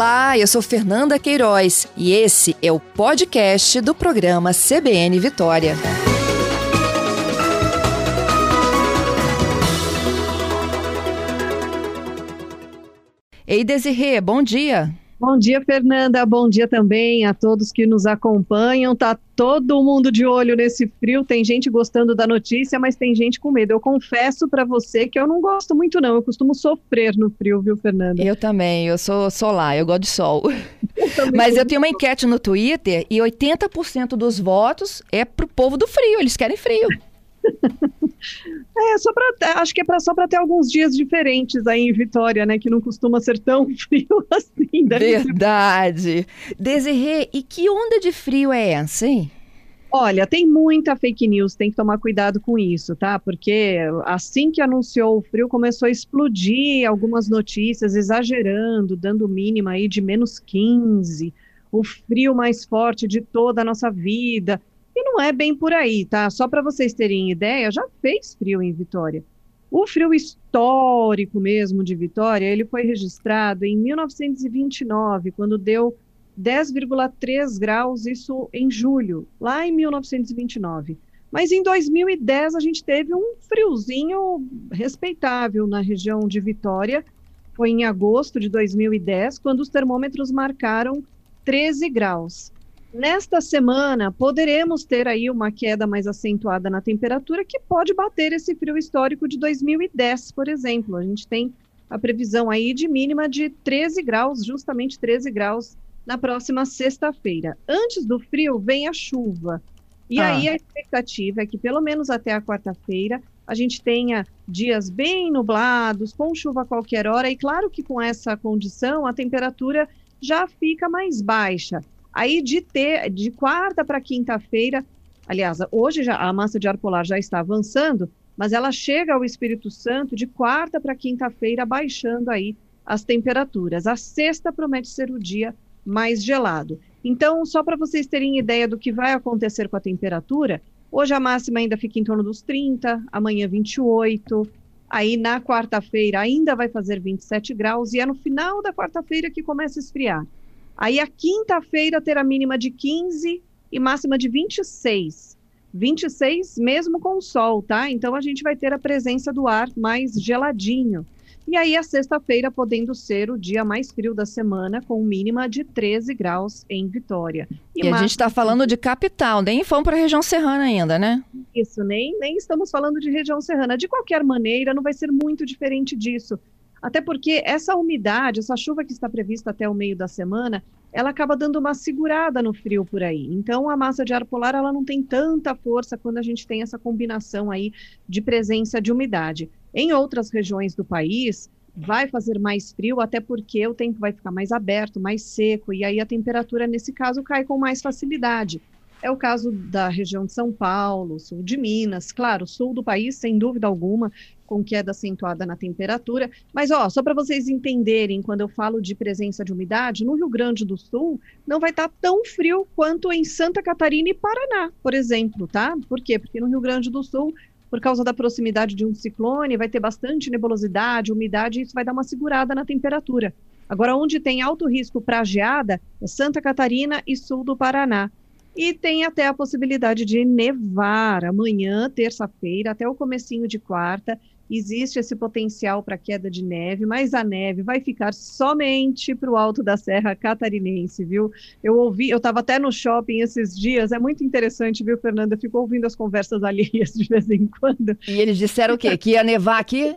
Olá, eu sou Fernanda Queiroz e esse é o podcast do programa CBN Vitória. Ei, Desirê, bom dia. Bom dia, Fernanda. Bom dia também a todos que nos acompanham. Tá todo mundo de olho nesse frio. Tem gente gostando da notícia, mas tem gente com medo. Eu confesso para você que eu não gosto muito não. Eu costumo sofrer no frio, viu, Fernanda? Eu também. Eu sou solar, eu gosto de sol. Eu mas eu tenho uma enquete no Twitter e 80% dos votos é pro povo do frio. Eles querem frio. É, só para acho que é pra, só para ter alguns dias diferentes aí em Vitória, né? Que não costuma ser tão frio assim. Verdade. Desirê, e que onda de frio é essa, hein? Olha, tem muita fake news, tem que tomar cuidado com isso, tá? Porque assim que anunciou o frio, começou a explodir algumas notícias, exagerando, dando mínima aí de menos 15, o frio mais forte de toda a nossa vida. E não é bem por aí, tá? Só para vocês terem ideia, já fez frio em Vitória. O frio histórico mesmo de Vitória, ele foi registrado em 1929, quando deu 10,3 graus, isso em julho, lá em 1929. Mas em 2010 a gente teve um friozinho respeitável na região de Vitória. Foi em agosto de 2010, quando os termômetros marcaram 13 graus. Nesta semana, poderemos ter aí uma queda mais acentuada na temperatura que pode bater esse frio histórico de 2010, por exemplo. A gente tem a previsão aí de mínima de 13 graus, justamente 13 graus na próxima sexta-feira. Antes do frio vem a chuva. E ah. aí a expectativa é que pelo menos até a quarta-feira a gente tenha dias bem nublados, com chuva a qualquer hora, e claro que com essa condição a temperatura já fica mais baixa. Aí de ter de quarta para quinta-feira, aliás, hoje já a massa de ar polar já está avançando, mas ela chega ao Espírito Santo de quarta para quinta-feira, baixando aí as temperaturas. A sexta promete ser o dia mais gelado. Então, só para vocês terem ideia do que vai acontecer com a temperatura, hoje a máxima ainda fica em torno dos 30, amanhã 28, aí na quarta-feira ainda vai fazer 27 graus, e é no final da quarta-feira que começa a esfriar. Aí a quinta-feira terá mínima de 15 e máxima de 26. 26 mesmo com sol, tá? Então a gente vai ter a presença do ar mais geladinho. E aí a sexta-feira podendo ser o dia mais frio da semana, com mínima de 13 graus em Vitória. E, e a gente está falando de capital, nem fomos para a região serrana ainda, né? Isso, nem, nem estamos falando de região serrana. De qualquer maneira, não vai ser muito diferente disso. Até porque essa umidade, essa chuva que está prevista até o meio da semana, ela acaba dando uma segurada no frio por aí. Então, a massa de ar polar ela não tem tanta força quando a gente tem essa combinação aí de presença de umidade. Em outras regiões do país, vai fazer mais frio, até porque o tempo vai ficar mais aberto, mais seco, e aí a temperatura, nesse caso, cai com mais facilidade. É o caso da região de São Paulo, sul de Minas, claro, sul do país, sem dúvida alguma, com queda acentuada na temperatura. Mas, ó, só para vocês entenderem, quando eu falo de presença de umidade, no Rio Grande do Sul não vai estar tá tão frio quanto em Santa Catarina e Paraná, por exemplo, tá? Por quê? Porque no Rio Grande do Sul por causa da proximidade de um ciclone, vai ter bastante nebulosidade, umidade, e isso vai dar uma segurada na temperatura. Agora, onde tem alto risco para geada é Santa Catarina e sul do Paraná. E tem até a possibilidade de nevar amanhã, terça-feira, até o comecinho de quarta. Existe esse potencial para queda de neve, mas a neve vai ficar somente para o alto da Serra Catarinense, viu? Eu ouvi, eu estava até no shopping esses dias, é muito interessante, viu, Fernanda? Fico ouvindo as conversas alheias de vez em quando. E eles disseram o quê? Que ia nevar aqui?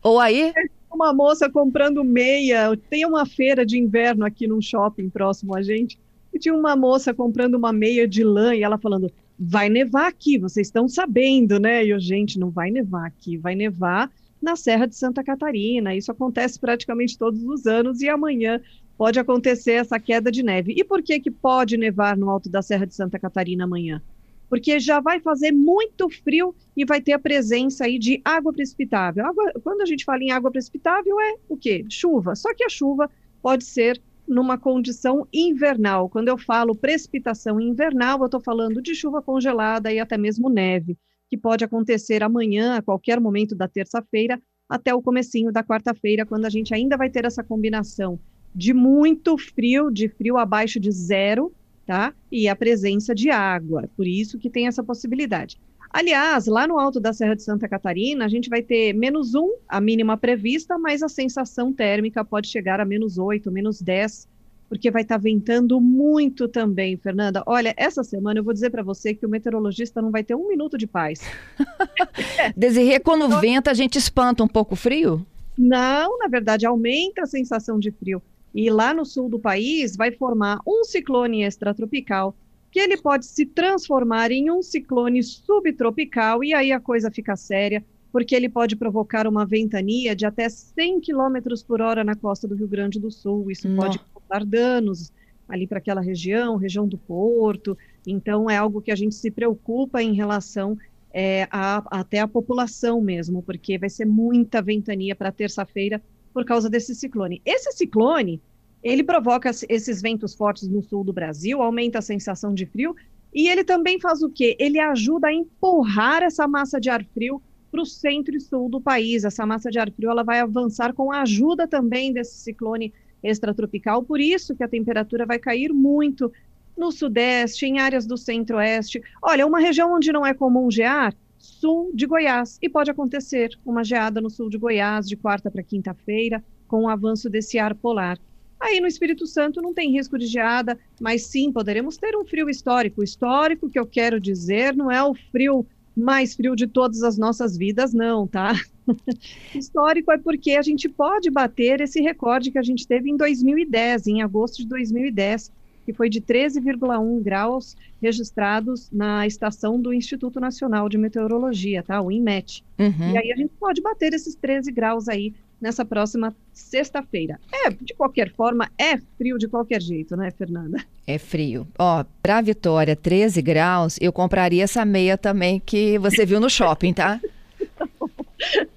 Ou aí? Uma moça comprando meia. Tem uma feira de inverno aqui num shopping próximo a gente e tinha uma moça comprando uma meia de lã e ela falando: vai nevar aqui, vocês estão sabendo, né? E eu, gente, não vai nevar aqui, vai nevar na Serra de Santa Catarina. Isso acontece praticamente todos os anos e amanhã pode acontecer essa queda de neve. E por que que pode nevar no alto da Serra de Santa Catarina amanhã? Porque já vai fazer muito frio e vai ter a presença aí de água precipitável. Água, quando a gente fala em água precipitável é o quê? Chuva. Só que a chuva pode ser numa condição invernal. Quando eu falo precipitação invernal, eu estou falando de chuva congelada e até mesmo neve, que pode acontecer amanhã, a qualquer momento da terça-feira, até o comecinho da quarta-feira, quando a gente ainda vai ter essa combinação de muito frio, de frio abaixo de zero, tá? E a presença de água. Por isso que tem essa possibilidade. Aliás, lá no alto da Serra de Santa Catarina, a gente vai ter menos um, a mínima prevista, mas a sensação térmica pode chegar a menos oito, menos dez, porque vai estar tá ventando muito também, Fernanda. Olha, essa semana eu vou dizer para você que o meteorologista não vai ter um minuto de paz. Desirê, quando então, venta, a gente espanta um pouco o frio? Não, na verdade, aumenta a sensação de frio. E lá no sul do país vai formar um ciclone extratropical que ele pode se transformar em um ciclone subtropical e aí a coisa fica séria, porque ele pode provocar uma ventania de até 100 km por hora na costa do Rio Grande do Sul. Isso pode causar danos ali para aquela região, região do Porto. Então, é algo que a gente se preocupa em relação é, a, até a população mesmo, porque vai ser muita ventania para terça-feira por causa desse ciclone. Esse ciclone, ele provoca esses ventos fortes no sul do Brasil, aumenta a sensação de frio e ele também faz o quê? Ele ajuda a empurrar essa massa de ar frio para o centro e sul do país. Essa massa de ar frio ela vai avançar com a ajuda também desse ciclone extratropical, por isso que a temperatura vai cair muito no sudeste, em áreas do centro-oeste. Olha, uma região onde não é comum gear, sul de Goiás. E pode acontecer uma geada no sul de Goiás de quarta para quinta-feira, com o avanço desse ar polar. Aí no Espírito Santo não tem risco de geada, mas sim poderemos ter um frio histórico. Histórico que eu quero dizer não é o frio mais frio de todas as nossas vidas, não, tá? Histórico é porque a gente pode bater esse recorde que a gente teve em 2010, em agosto de 2010, que foi de 13,1 graus registrados na estação do Instituto Nacional de Meteorologia, tá? O INMET. Uhum. E aí a gente pode bater esses 13 graus aí nessa próxima sexta-feira. É, de qualquer forma, é frio de qualquer jeito, né, Fernanda? É frio. Ó, pra Vitória, 13 graus, eu compraria essa meia também que você viu no shopping, tá?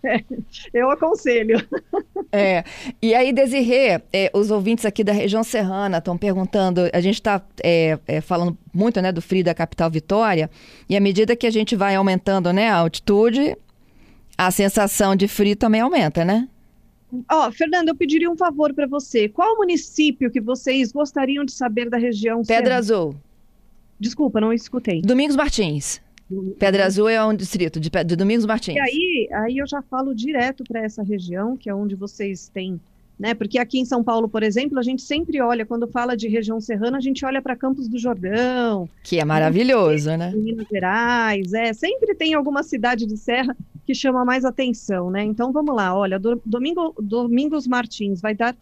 É, eu aconselho. É, e aí, Desirê, é, os ouvintes aqui da região serrana estão perguntando, a gente está é, é, falando muito né, do frio da capital Vitória, e à medida que a gente vai aumentando né, a altitude, a sensação de frio também aumenta, né? Ó, oh, Fernanda, eu pediria um favor para você. Qual município que vocês gostariam de saber da região? Pedra Azul. Desculpa, não escutei. Domingos Martins. Pedra Azul é um distrito de, de Domingos Martins. E aí, aí eu já falo direto para essa região, que é onde vocês têm, né? Porque aqui em São Paulo, por exemplo, a gente sempre olha, quando fala de região serrana, a gente olha para Campos do Jordão. Que é maravilhoso, né? Minas Gerais, é. Sempre tem alguma cidade de serra que chama mais atenção, né? Então vamos lá, olha, do, domingo, Domingos Martins vai dar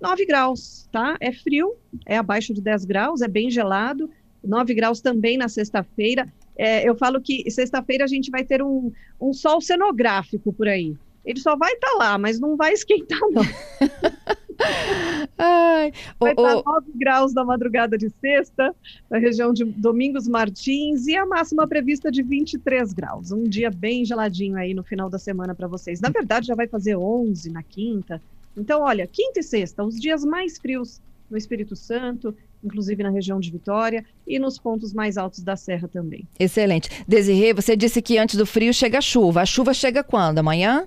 9 graus, tá? É frio, é abaixo de 10 graus, é bem gelado. 9 graus também na sexta-feira. É, eu falo que sexta-feira a gente vai ter um, um sol cenográfico por aí. Ele só vai estar tá lá, mas não vai esquentar, não. Ai, vai estar tá 9 graus na madrugada de sexta, na região de Domingos Martins, e a máxima prevista de 23 graus. Um dia bem geladinho aí no final da semana para vocês. Na verdade, já vai fazer 11 na quinta. Então, olha, quinta e sexta, os dias mais frios no Espírito Santo, inclusive na região de Vitória e nos pontos mais altos da serra também. Excelente. Desirê, você disse que antes do frio chega a chuva. A chuva chega quando? Amanhã?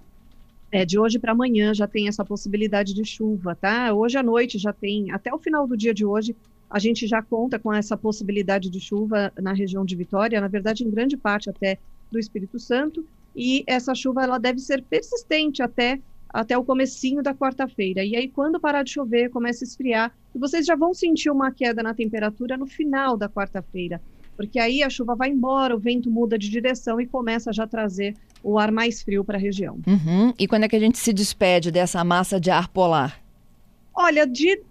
É, de hoje para amanhã já tem essa possibilidade de chuva, tá? Hoje à noite já tem, até o final do dia de hoje, a gente já conta com essa possibilidade de chuva na região de Vitória, na verdade, em grande parte até do Espírito Santo, e essa chuva ela deve ser persistente até até o comecinho da quarta-feira. E aí, quando parar de chover, começa a esfriar, e vocês já vão sentir uma queda na temperatura no final da quarta-feira, porque aí a chuva vai embora, o vento muda de direção e começa já a trazer o ar mais frio para a região. Uhum. E quando é que a gente se despede dessa massa de ar polar? Olha, de,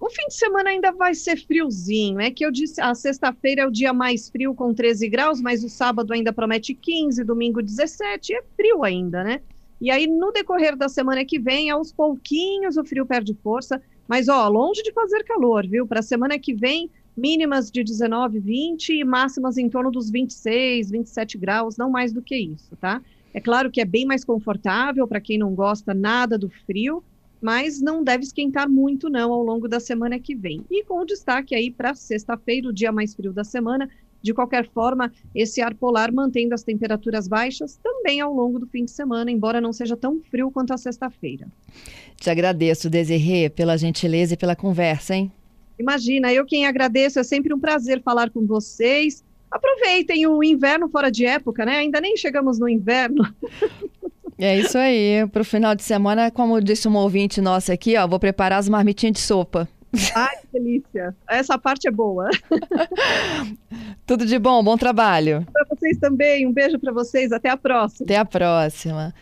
o fim de semana ainda vai ser friozinho. É que eu disse, a sexta-feira é o dia mais frio com 13 graus, mas o sábado ainda promete 15, domingo 17, é frio ainda, né? E aí, no decorrer da semana que vem, aos pouquinhos o frio perde força, mas ó, longe de fazer calor, viu? Para a semana que vem, mínimas de 19, 20 e máximas em torno dos 26, 27 graus, não mais do que isso, tá? É claro que é bem mais confortável para quem não gosta nada do frio, mas não deve esquentar muito não ao longo da semana que vem. E com destaque aí para sexta-feira, o dia mais frio da semana, de qualquer forma, esse ar polar mantendo as temperaturas baixas também ao longo do fim de semana, embora não seja tão frio quanto a sexta-feira. Te agradeço, Desirê, pela gentileza e pela conversa, hein? Imagina, eu quem agradeço, é sempre um prazer falar com vocês. Aproveitem o inverno fora de época, né? Ainda nem chegamos no inverno. É isso aí. Para o final de semana, como disse uma ouvinte nossa aqui, ó, vou preparar as marmitinhas de sopa. Ai, que delícia. Essa parte é boa. Tudo de bom, bom trabalho. Para vocês também. Um beijo para vocês. Até a próxima. Até a próxima.